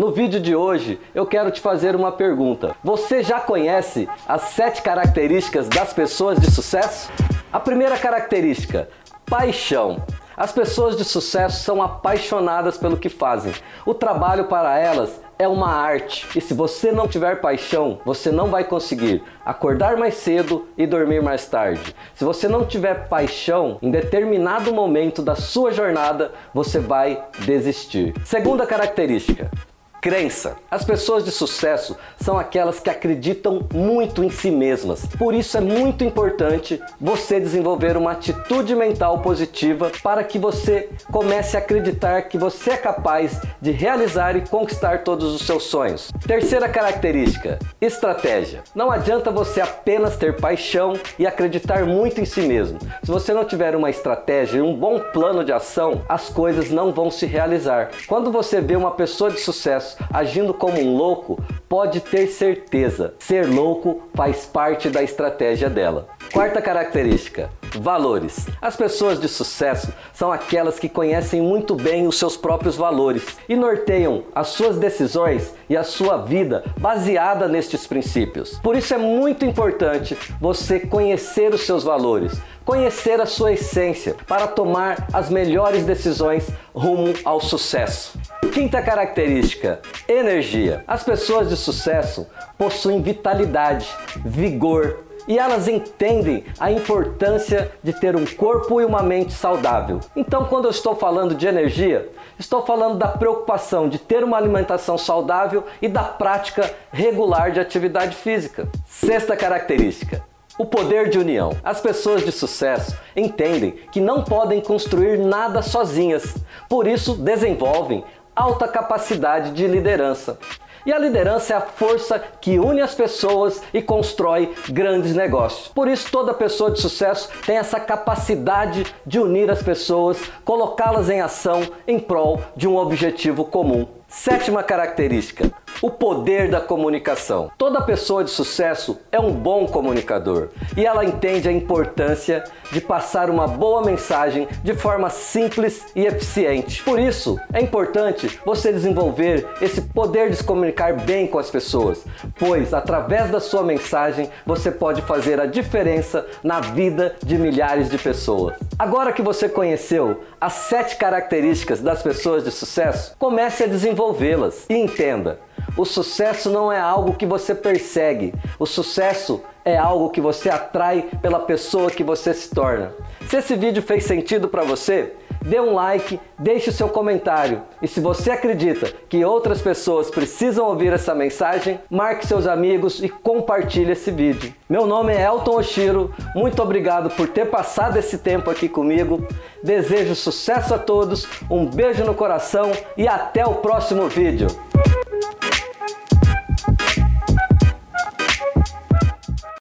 No vídeo de hoje eu quero te fazer uma pergunta. Você já conhece as sete características das pessoas de sucesso? A primeira característica, paixão. As pessoas de sucesso são apaixonadas pelo que fazem. O trabalho para elas é uma arte. E se você não tiver paixão, você não vai conseguir acordar mais cedo e dormir mais tarde. Se você não tiver paixão, em determinado momento da sua jornada, você vai desistir. Segunda característica: Crença. As pessoas de sucesso são aquelas que acreditam muito em si mesmas. Por isso é muito importante você desenvolver uma atitude mental positiva para que você comece a acreditar que você é capaz de realizar e conquistar todos os seus sonhos. Terceira característica: estratégia. Não adianta você apenas ter paixão e acreditar muito em si mesmo. Se você não tiver uma estratégia e um bom plano de ação, as coisas não vão se realizar. Quando você vê uma pessoa de sucesso agindo como um louco, pode ter certeza, ser louco faz parte da estratégia dela. Quarta característica: valores. As pessoas de sucesso são aquelas que conhecem muito bem os seus próprios valores e norteiam as suas decisões e a sua vida baseada nestes princípios. Por isso é muito importante você conhecer os seus valores, conhecer a sua essência para tomar as melhores decisões rumo ao sucesso. Quinta característica: energia. As pessoas de sucesso possuem vitalidade, vigor, e elas entendem a importância de ter um corpo e uma mente saudável. Então, quando eu estou falando de energia, estou falando da preocupação de ter uma alimentação saudável e da prática regular de atividade física. Sexta característica: o poder de união. As pessoas de sucesso entendem que não podem construir nada sozinhas, por isso desenvolvem alta capacidade de liderança. E a liderança é a força que une as pessoas e constrói grandes negócios. Por isso, toda pessoa de sucesso tem essa capacidade de unir as pessoas, colocá-las em ação em prol de um objetivo comum. Sétima característica: o poder da comunicação. Toda pessoa de sucesso é um bom comunicador e ela entende a importância de passar uma boa mensagem de forma simples e eficiente. Por isso, é importante você desenvolver esse poder de se comunicar bem com as pessoas, pois através da sua mensagem você pode fazer a diferença na vida de milhares de pessoas. Agora que você conheceu as sete características das pessoas de sucesso, comece a desenvolvê-las e entenda o sucesso não é algo que você persegue. O sucesso é algo que você atrai pela pessoa que você se torna. Se esse vídeo fez sentido para você, dê um like, deixe o seu comentário. E se você acredita que outras pessoas precisam ouvir essa mensagem, marque seus amigos e compartilhe esse vídeo. Meu nome é Elton Oshiro, muito obrigado por ter passado esse tempo aqui comigo. Desejo sucesso a todos, um beijo no coração e até o próximo vídeo.